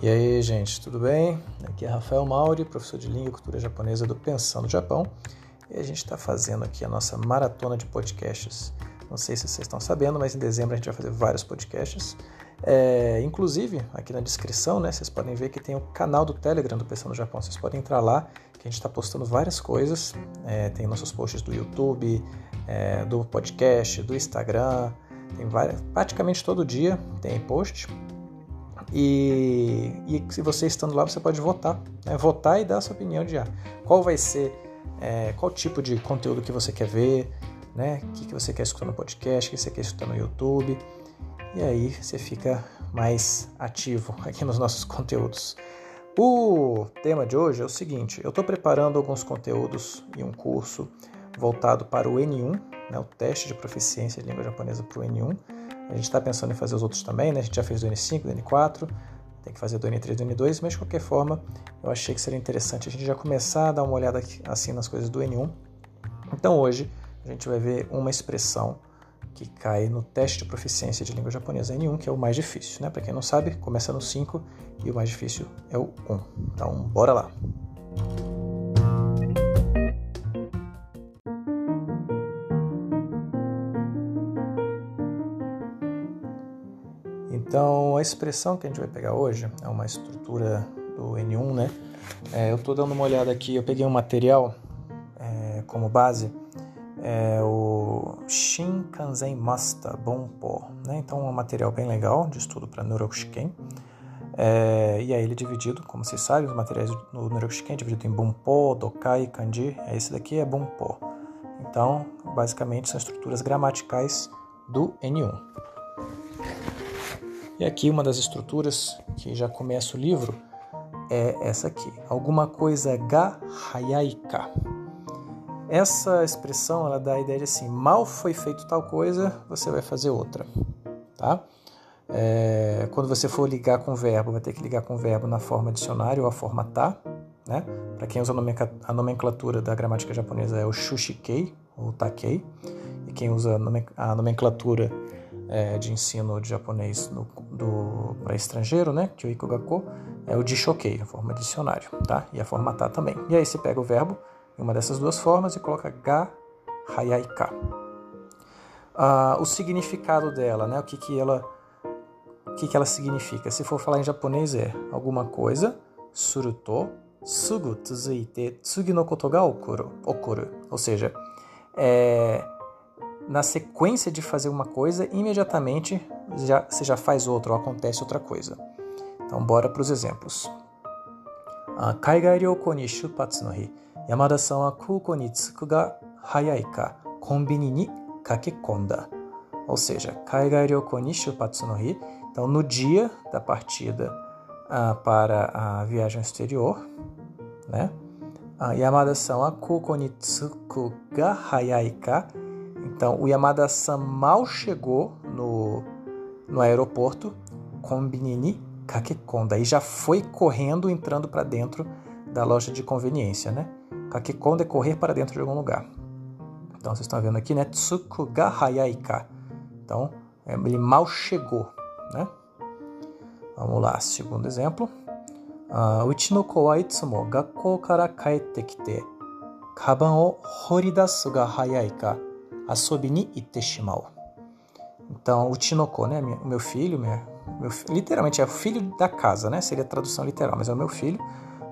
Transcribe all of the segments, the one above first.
E aí, gente, tudo bem? Aqui é Rafael Mauri, professor de língua e cultura japonesa do Pensando Japão. E a gente está fazendo aqui a nossa maratona de podcasts. Não sei se vocês estão sabendo, mas em dezembro a gente vai fazer vários podcasts. É, inclusive, aqui na descrição, né, vocês podem ver que tem o canal do Telegram do Pensando Japão. Vocês podem entrar lá, que a gente está postando várias coisas. É, tem nossos posts do YouTube, é, do podcast, do Instagram. Tem várias, praticamente todo dia tem post. E, e se você estando lá, você pode votar. Né? Votar e dar a sua opinião de ah, qual vai ser, é, qual tipo de conteúdo que você quer ver, né? o que, que você quer escutar no podcast, o que você quer escutar no YouTube. E aí você fica mais ativo aqui nos nossos conteúdos. O tema de hoje é o seguinte: eu estou preparando alguns conteúdos e um curso voltado para o N1, né, o teste de proficiência de língua japonesa para o N1 a gente está pensando em fazer os outros também, né? A gente já fez do N5, do N4, tem que fazer do N3 do N2, mas de qualquer forma, eu achei que seria interessante a gente já começar a dar uma olhada aqui, assim nas coisas do N1. Então hoje a gente vai ver uma expressão que cai no teste de proficiência de língua japonesa N1, que é o mais difícil, né? Para quem não sabe, começa no 5 e o mais difícil é o 1. Então, bora lá. A expressão que a gente vai pegar hoje é uma estrutura do N1, né? É, eu estou dando uma olhada aqui, eu peguei um material é, como base, é o Shinkansen Masta Bonpo, né? Então, é um material bem legal de estudo para Neuroshiken. É, e aí ele é dividido, como vocês sabem, os materiais do Neuroshiken é dividido em Bonpo, Dokai, Kanji. Esse daqui é Bonpo. Então, basicamente, são estruturas gramaticais do N1. E aqui uma das estruturas que já começa o livro é essa aqui. Alguma coisa ga hayaika. Essa expressão ela dá a ideia de assim, mal foi feito tal coisa, você vai fazer outra, tá? É, quando você for ligar com o verbo, vai ter que ligar com o verbo na forma dicionário ou a forma tá, né? Para quem usa a nomenclatura da gramática japonesa é o shushikei ou takei, e quem usa a nomenclatura é, de ensino de japonês para estrangeiro, né, que o Ikogako, é o Jishokei, a forma dicionário, tá? E a forma tá também. E aí você pega o verbo em uma dessas duas formas e coloca ga hayaika. Ah, o significado dela, né, o que que ela o que que ela significa? Se for falar em japonês é alguma coisa, suruto, sugu tsuzuite tsugi no koto ga okuru, okuru. Ou seja, é, na sequência de fazer uma coisa, imediatamente já, você já faz outra ou acontece outra coisa. Então, bora para os exemplos. Kaigai ryoko shupatsu no hi, Yamada-san wa kuko ni tsuku ga hayai ka konbini ni kakekonda. Ou seja, Kaigai shupatsu no hi. Então, no dia da partida uh, para a viagem exterior, né? Yamada-san wa kuko ni tsuku ga hayai ka então, o Yamada-san mal chegou no, no aeroporto com Binini Kakekonda e já foi correndo, entrando para dentro da loja de conveniência, né? Kakekonda é correr para dentro de algum lugar. Então, vocês estão vendo aqui, né? Tsuku ga hayaika. Então, é, ele mal chegou, né? Vamos lá, segundo exemplo. Uh, Uchi no ko wa itsumo gakkou kara kaette kite kaban o horidasu ga hayai ka asobini iteshimau. Então, o Tinoko, né, o meu filho, meu, meu, literalmente é o filho da casa, né? Seria a tradução literal, mas é o meu filho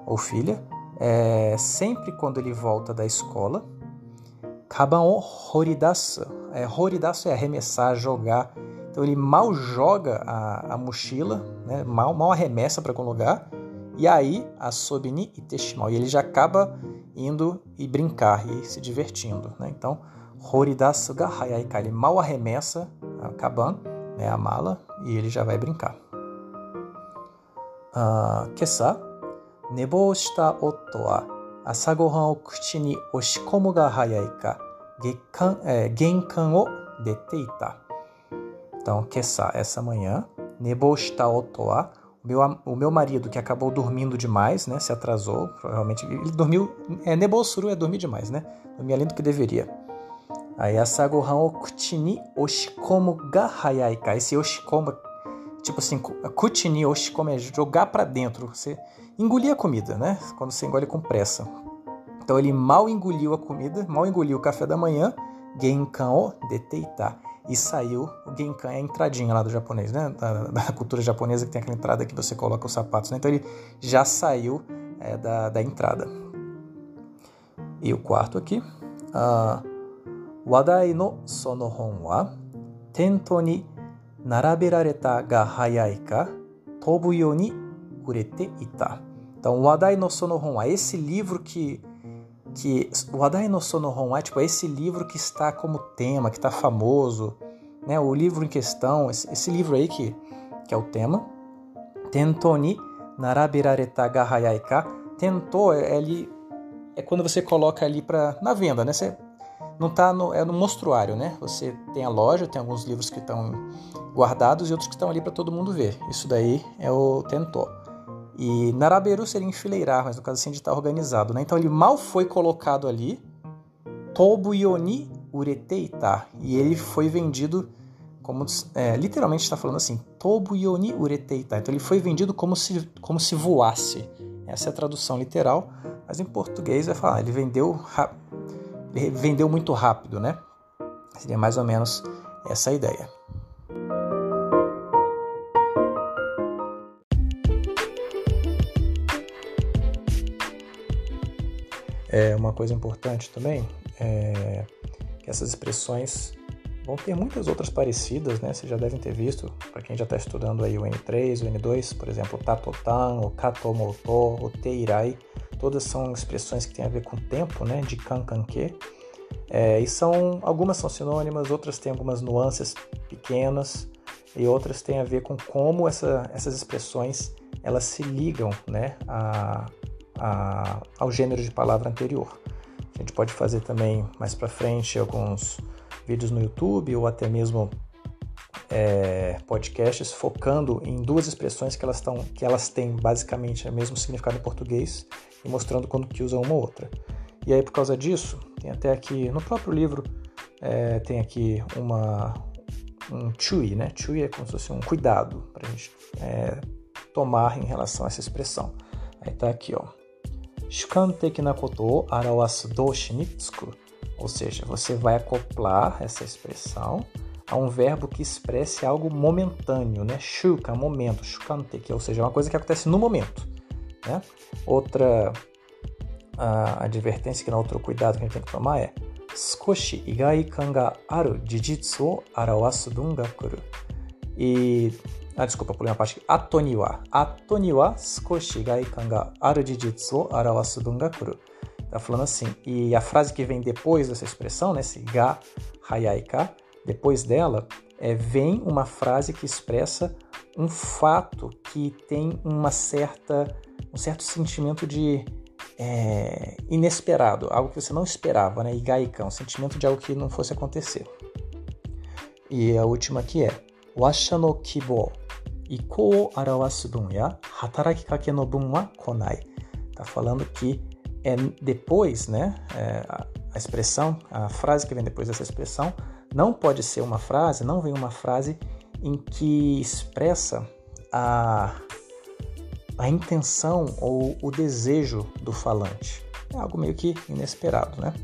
ou filha. É, sempre quando ele volta da escola, kaban o horidasu. É, horidasu é arremessar, jogar. Então ele mal joga a, a mochila, né? mal, mal arremessa para algum lugar. E aí, a sobini iteshimau. E ele já acaba indo e brincar e se divertindo. Né? Então, Horidasu ga hayaikai. Ele mal arremessa a kaban, né, a mala, e ele já vai brincar. Uh, kesa, nebou shita otto wa asagohan o kuchi ni oshikomu ga hayai ka genkan, o dete ita. Então, kesa, essa manhã, nebou shita otto wa meu, o meu marido, que acabou dormindo demais, né? Se atrasou, provavelmente. Ele dormiu. É, Nebosuru é dormir demais, né? Dormir além do que deveria. Aí, asagohan o kuchi ni oshikomu ga. Esse oshikomu tipo assim, kuchini oshikome é jogar para dentro. Você engolir a comida, né? Quando você engole com pressa. Então ele mal engoliu a comida, mal engoliu o café da manhã, genkan o deteita. E saiu, o genkan é a entradinha lá do japonês, né? Da, da, cultura japonesa que tem aquela entrada que você coloca os sapatos, né? Então ele já saiu é, da, da entrada. E o quarto aqui. Uh, wadai no sono hon wa tento ni naraberareta ga hayai ka tobu yo ni urete ita. Então, Wadai no Sono hon wa, esse livro que que Wadai no Sono hon é tipo esse livro que está como tema, que está famoso, né? O livro em questão, esse, esse livro aí que que é o tema. Tento ni narabirareta ga hayai ka. Tentou, é, ele é quando você coloca ali para na venda, né? Você não tá no é no mostruário, né? Você tem a loja, tem alguns livros que estão guardados e outros que estão ali para todo mundo ver. Isso daí é o tentó. E naraberu seria enfileirar, mas no caso assim de estar organizado, né? Então ele mal foi colocado ali, tobu yoni ureteita, e ele foi vendido como é, literalmente está falando assim, tobu yoni ureteita. Então ele foi vendido como se como se voasse. Essa é a tradução literal, mas em português vai falar, ele vendeu vendeu muito rápido, né? Seria mais ou menos essa ideia. É uma coisa importante também é que essas expressões vão ter muitas outras parecidas, né? Vocês já devem ter visto, para quem já está estudando aí o N3, o N2, por exemplo, o tatotan, o katomoto, o teirai, todas são expressões que têm a ver com tempo, né? De kankanke. É, e são algumas são sinônimas, outras têm algumas nuances pequenas e outras têm a ver com como essa, essas expressões elas se ligam, né? A, a, ao gênero de palavra anterior. A gente pode fazer também mais para frente alguns vídeos no YouTube ou até mesmo é, podcasts focando em duas expressões que elas, tão, que elas têm basicamente o mesmo significado em português e mostrando quando que usam uma ou outra. E aí por causa disso, tem até aqui no próprio livro é, tem aqui uma um chui, né? Chui é como se fosse um cuidado para a gente é, tomar em relação a essa expressão. Aí tá aqui, ó. Shukanteki na koto. Ou seja, você vai acoplar essa expressão a um verbo que expresse algo momentâneo, né? Shuka, momento, shukanteki, ou seja, é uma coisa que acontece no momento. Né? Outra advertência, que não outro cuidado que a gente tem que tomar é Skoshi igai kan ga aru o arawasu. E ah, desculpa, pulei uma parte aqui. Ato ni wa. Ato ni wa skoshi gaikan ga aru jijitsu o arawasu. Tá falando assim. E a frase que vem depois dessa expressão, né, esse ga hayai depois dela, é, vem uma frase que expressa um fato que tem uma certa, um certo sentimento de é, inesperado, algo que você não esperava, né? Igaikan, um sentimento de algo que não fosse acontecer. E a última aqui é Washa no kibo ikou arawasu bun ya hataraki kake no bun wa konai. Tá falando que é depois, né? É, a expressão, a frase que vem depois dessa expressão, não pode ser uma frase, não vem uma frase em que expressa a, a intenção ou o desejo do falante. É algo meio que inesperado, né?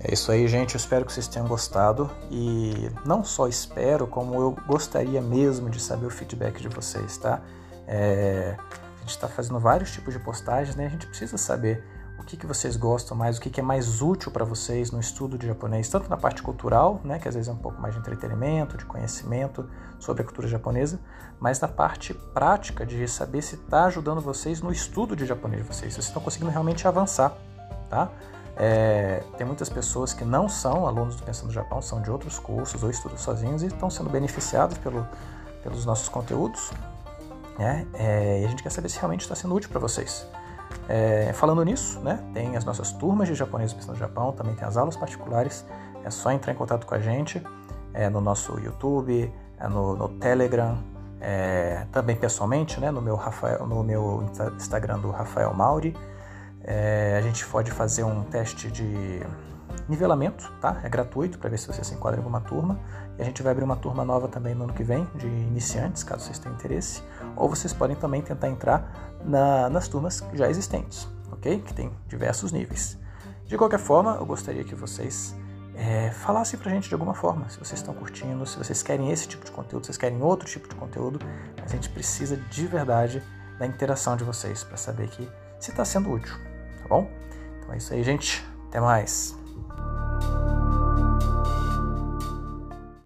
É isso aí, gente. Eu espero que vocês tenham gostado. E não só espero, como eu gostaria mesmo de saber o feedback de vocês, tá? É... A gente está fazendo vários tipos de postagens, né? A gente precisa saber o que, que vocês gostam mais, o que, que é mais útil para vocês no estudo de japonês, tanto na parte cultural, né, que às vezes é um pouco mais de entretenimento, de conhecimento sobre a cultura japonesa, mas na parte prática de saber se está ajudando vocês no estudo de japonês de vocês, se vocês estão conseguindo realmente avançar, tá? É, tem muitas pessoas que não são alunos do Pensando no Japão, são de outros cursos ou estudam sozinhos e estão sendo beneficiados pelo, pelos nossos conteúdos. Né? É, e a gente quer saber se realmente está sendo útil para vocês. É, falando nisso, né, tem as nossas turmas de japonês Pensando no Japão, também tem as aulas particulares. É só entrar em contato com a gente é, no nosso YouTube, é no, no Telegram, é, também pessoalmente, né, no meu, Rafael, no meu Instagram do Rafael Mauri. É, a gente pode fazer um teste de nivelamento, tá? É gratuito para ver se você se enquadra em alguma turma. E a gente vai abrir uma turma nova também no ano que vem, de iniciantes, caso vocês tenham interesse. Ou vocês podem também tentar entrar na, nas turmas já existentes, ok? Que tem diversos níveis. De qualquer forma, eu gostaria que vocês é, falassem pra gente de alguma forma, se vocês estão curtindo, se vocês querem esse tipo de conteúdo, se vocês querem outro tipo de conteúdo. A gente precisa de verdade da interação de vocês para saber que se está sendo útil, tá bom? Então é isso aí, gente. Até mais.